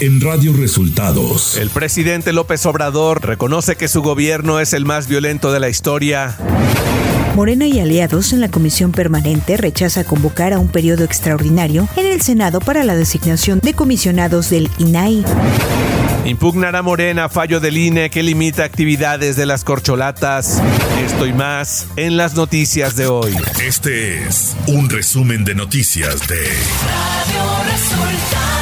en Radio Resultados. El presidente López Obrador reconoce que su gobierno es el más violento de la historia. Morena y aliados en la comisión permanente rechaza convocar a un periodo extraordinario en el Senado para la designación de comisionados del INAI. Impugnará Morena fallo del INE que limita actividades de las corcholatas. Esto y más en las noticias de hoy. Este es un resumen de noticias de Radio Resultados.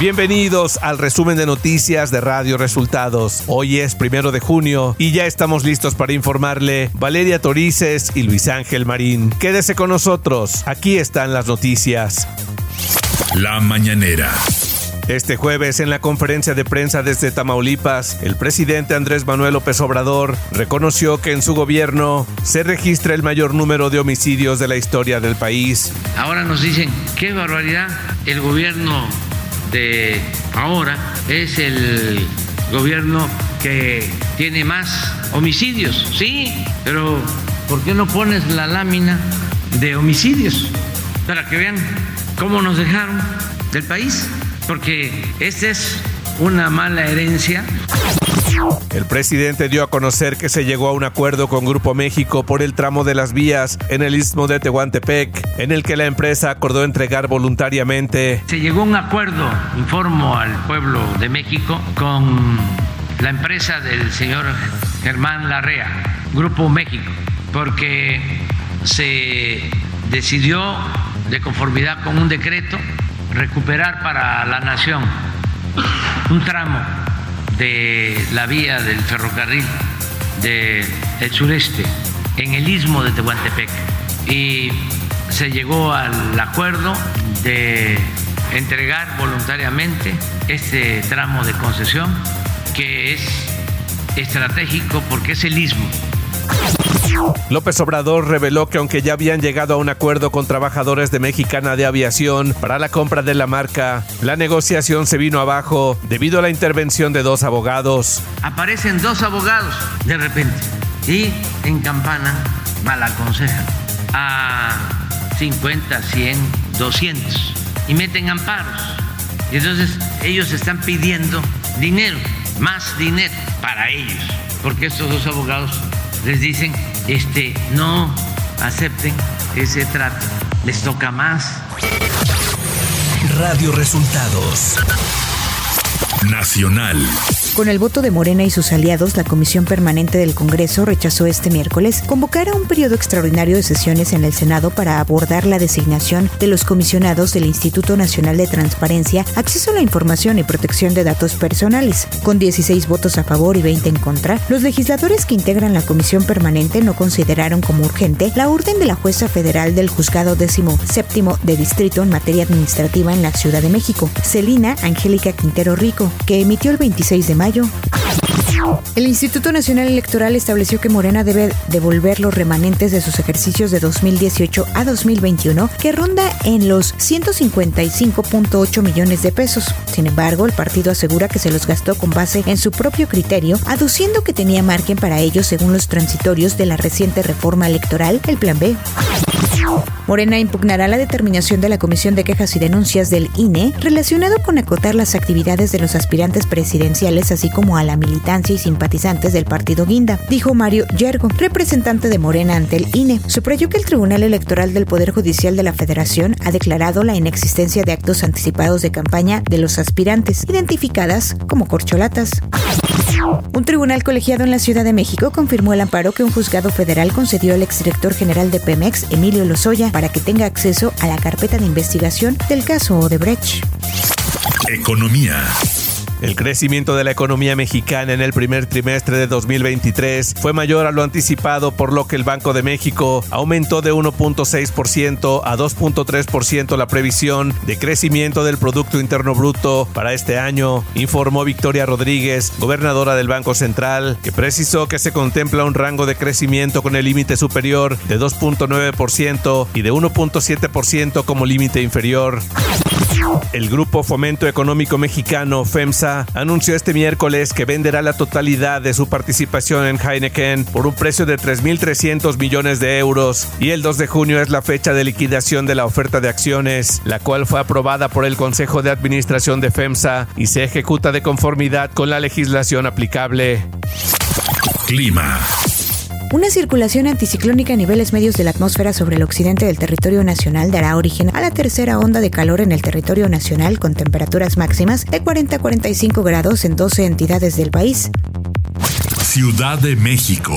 Bienvenidos al resumen de noticias de Radio Resultados. Hoy es primero de junio y ya estamos listos para informarle Valeria Torices y Luis Ángel Marín. Quédese con nosotros, aquí están las noticias. La mañanera. Este jueves, en la conferencia de prensa desde Tamaulipas, el presidente Andrés Manuel López Obrador reconoció que en su gobierno se registra el mayor número de homicidios de la historia del país. Ahora nos dicen, qué barbaridad, el gobierno de ahora es el gobierno que tiene más homicidios. Sí, pero ¿por qué no pones la lámina de homicidios para que vean cómo nos dejaron del país? Porque esta es una mala herencia el presidente dio a conocer que se llegó a un acuerdo con Grupo México por el tramo de las vías en el istmo de Tehuantepec, en el que la empresa acordó entregar voluntariamente. Se llegó a un acuerdo, informo al pueblo de México, con la empresa del señor Germán Larrea, Grupo México, porque se decidió, de conformidad con un decreto, recuperar para la nación un tramo de la vía del ferrocarril del sureste en el istmo de Tehuantepec. Y se llegó al acuerdo de entregar voluntariamente este tramo de concesión que es estratégico porque es el istmo López Obrador reveló que aunque ya habían llegado a un acuerdo con trabajadores de Mexicana de Aviación para la compra de la marca, la negociación se vino abajo debido a la intervención de dos abogados. Aparecen dos abogados de repente y en campana mal aconsejan a 50, 100, 200 y meten amparos. Y entonces ellos están pidiendo dinero, más dinero para ellos, porque estos dos abogados les dicen este, no acepten ese trato, les toca más. Radio Resultados Nacional. Con el voto de Morena y sus aliados, la Comisión Permanente del Congreso rechazó este miércoles convocar a un periodo extraordinario de sesiones en el Senado para abordar la designación de los comisionados del Instituto Nacional de Transparencia, Acceso a la Información y Protección de Datos Personales. Con 16 votos a favor y 20 en contra, los legisladores que integran la Comisión Permanente no consideraron como urgente la orden de la jueza federal del Juzgado Décimo Séptimo de Distrito en materia administrativa en la Ciudad de México, Celina Angélica Quintero Rico, que emitió el 26 de mayo el Instituto Nacional Electoral estableció que Morena debe devolver los remanentes de sus ejercicios de 2018 a 2021, que ronda en los 155.8 millones de pesos. Sin embargo, el partido asegura que se los gastó con base en su propio criterio, aduciendo que tenía margen para ello según los transitorios de la reciente reforma electoral, el Plan B. Morena impugnará la determinación de la Comisión de Quejas y Denuncias del INE relacionado con acotar las actividades de los aspirantes presidenciales así como a la militancia y simpatizantes del partido Guinda, dijo Mario Yergo, representante de Morena ante el INE. Subrayó que el Tribunal Electoral del Poder Judicial de la Federación ha declarado la inexistencia de actos anticipados de campaña de los aspirantes, identificadas como corcholatas. Un tribunal colegiado en la Ciudad de México confirmó el amparo que un juzgado federal concedió al exdirector general de Pemex, Emilio Lozoya, para que tenga acceso a la carpeta de investigación del caso Odebrecht. Economía. El crecimiento de la economía mexicana en el primer trimestre de 2023 fue mayor a lo anticipado, por lo que el Banco de México aumentó de 1.6% a 2.3% la previsión de crecimiento del Producto Interno Bruto para este año, informó Victoria Rodríguez, gobernadora del Banco Central, que precisó que se contempla un rango de crecimiento con el límite superior de 2.9% y de 1.7% como límite inferior. El Grupo Fomento Económico Mexicano, FEMSA, anunció este miércoles que venderá la totalidad de su participación en Heineken por un precio de 3.300 millones de euros y el 2 de junio es la fecha de liquidación de la oferta de acciones, la cual fue aprobada por el Consejo de Administración de FEMSA y se ejecuta de conformidad con la legislación aplicable. Clima. Una circulación anticiclónica a niveles medios de la atmósfera sobre el occidente del territorio nacional dará origen a la tercera onda de calor en el territorio nacional con temperaturas máximas de 40 a 45 grados en 12 entidades del país. Ciudad de México.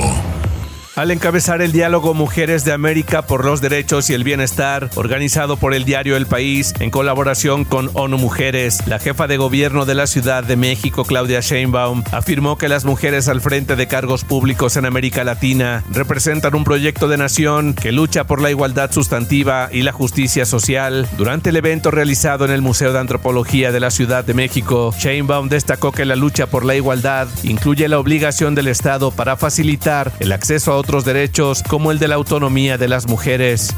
Al encabezar el diálogo Mujeres de América por los Derechos y el Bienestar, organizado por el diario El País en colaboración con ONU Mujeres, la jefa de gobierno de la Ciudad de México, Claudia Sheinbaum, afirmó que las mujeres al frente de cargos públicos en América Latina representan un proyecto de nación que lucha por la igualdad sustantiva y la justicia social. Durante el evento realizado en el Museo de Antropología de la Ciudad de México, Sheinbaum destacó que la lucha por la igualdad incluye la obligación del Estado para facilitar el acceso a otros derechos como el de la autonomía de las mujeres.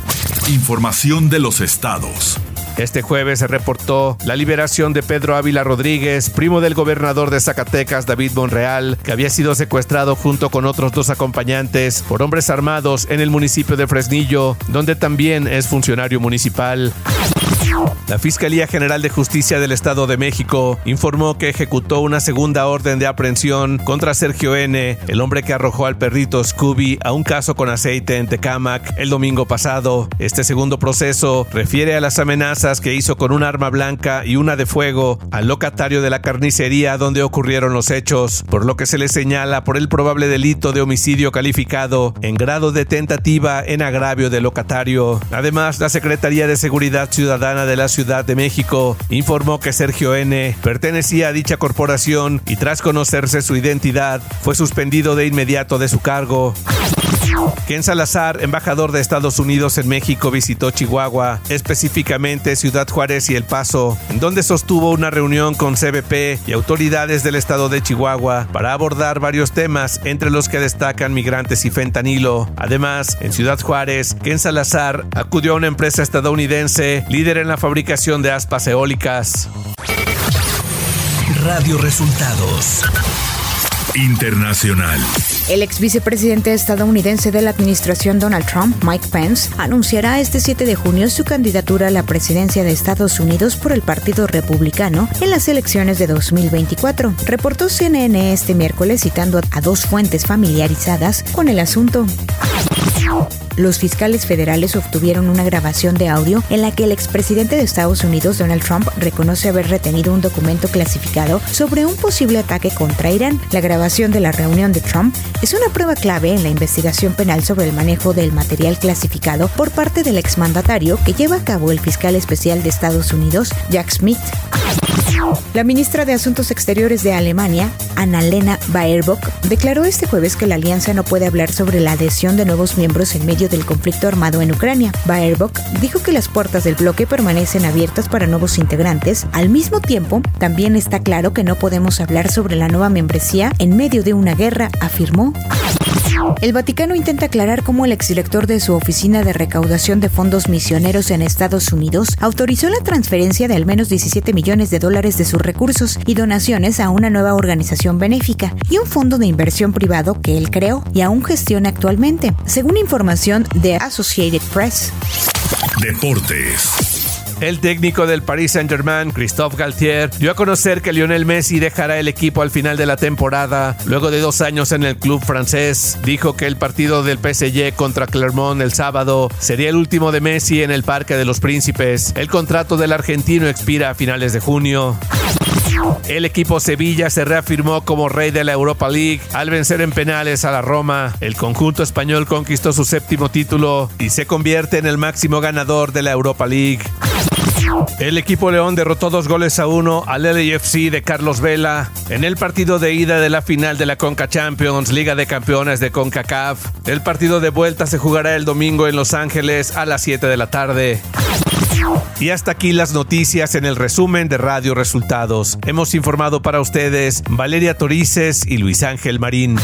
Información de los estados. Este jueves se reportó la liberación de Pedro Ávila Rodríguez, primo del gobernador de Zacatecas, David Monreal, que había sido secuestrado junto con otros dos acompañantes por hombres armados en el municipio de Fresnillo, donde también es funcionario municipal. La Fiscalía General de Justicia del Estado de México informó que ejecutó una segunda orden de aprehensión contra Sergio N., el hombre que arrojó al perrito Scooby a un caso con aceite en Tecámac el domingo pasado. Este segundo proceso refiere a las amenazas que hizo con un arma blanca y una de fuego al locatario de la carnicería donde ocurrieron los hechos, por lo que se le señala por el probable delito de homicidio calificado en grado de tentativa en agravio del locatario. Además, la Secretaría de Seguridad Ciudadana de la Ciudad de México informó que Sergio N. pertenecía a dicha corporación y tras conocerse su identidad fue suspendido de inmediato de su cargo. Ken Salazar, embajador de Estados Unidos en México, visitó Chihuahua, específicamente Ciudad Juárez y El Paso, en donde sostuvo una reunión con CBP y autoridades del estado de Chihuahua para abordar varios temas, entre los que destacan migrantes y fentanilo. Además, en Ciudad Juárez, Ken Salazar acudió a una empresa estadounidense líder en la fabricación de aspas eólicas. Radio Resultados Internacional. El ex vicepresidente estadounidense de la administración Donald Trump, Mike Pence, anunciará este 7 de junio su candidatura a la presidencia de Estados Unidos por el Partido Republicano en las elecciones de 2024, reportó CNN este miércoles citando a dos fuentes familiarizadas con el asunto. Los fiscales federales obtuvieron una grabación de audio en la que el expresidente de Estados Unidos, Donald Trump, reconoce haber retenido un documento clasificado sobre un posible ataque contra Irán. La grabación de la reunión de Trump es una prueba clave en la investigación penal sobre el manejo del material clasificado por parte del exmandatario que lleva a cabo el fiscal especial de Estados Unidos, Jack Smith. La ministra de Asuntos Exteriores de Alemania, Annalena Baerbock, declaró este jueves que la alianza no puede hablar sobre la adhesión de nuevos miembros en medio del conflicto armado en Ucrania. Baerbock dijo que las puertas del bloque permanecen abiertas para nuevos integrantes. Al mismo tiempo, también está claro que no podemos hablar sobre la nueva membresía en medio de una guerra, afirmó. El Vaticano intenta aclarar cómo el exdirector de su oficina de recaudación de fondos misioneros en Estados Unidos autorizó la transferencia de al menos 17 millones de dólares de sus recursos y donaciones a una nueva organización benéfica y un fondo de inversión privado que él creó y aún gestiona actualmente, según información de Associated Press. Deportes. El técnico del Paris Saint-Germain, Christophe Galtier, dio a conocer que Lionel Messi dejará el equipo al final de la temporada, luego de dos años en el club francés. Dijo que el partido del PSG contra Clermont el sábado sería el último de Messi en el Parque de los Príncipes. El contrato del argentino expira a finales de junio. El equipo Sevilla se reafirmó como rey de la Europa League al vencer en penales a la Roma. El conjunto español conquistó su séptimo título y se convierte en el máximo ganador de la Europa League. El equipo León derrotó dos goles a uno al LAFC de Carlos Vela en el partido de ida de la final de la Conca Champions, Liga de Campeones de CONCACAF. El partido de vuelta se jugará el domingo en Los Ángeles a las 7 de la tarde. Y hasta aquí las noticias en el resumen de Radio Resultados. Hemos informado para ustedes Valeria Torices y Luis Ángel Marín.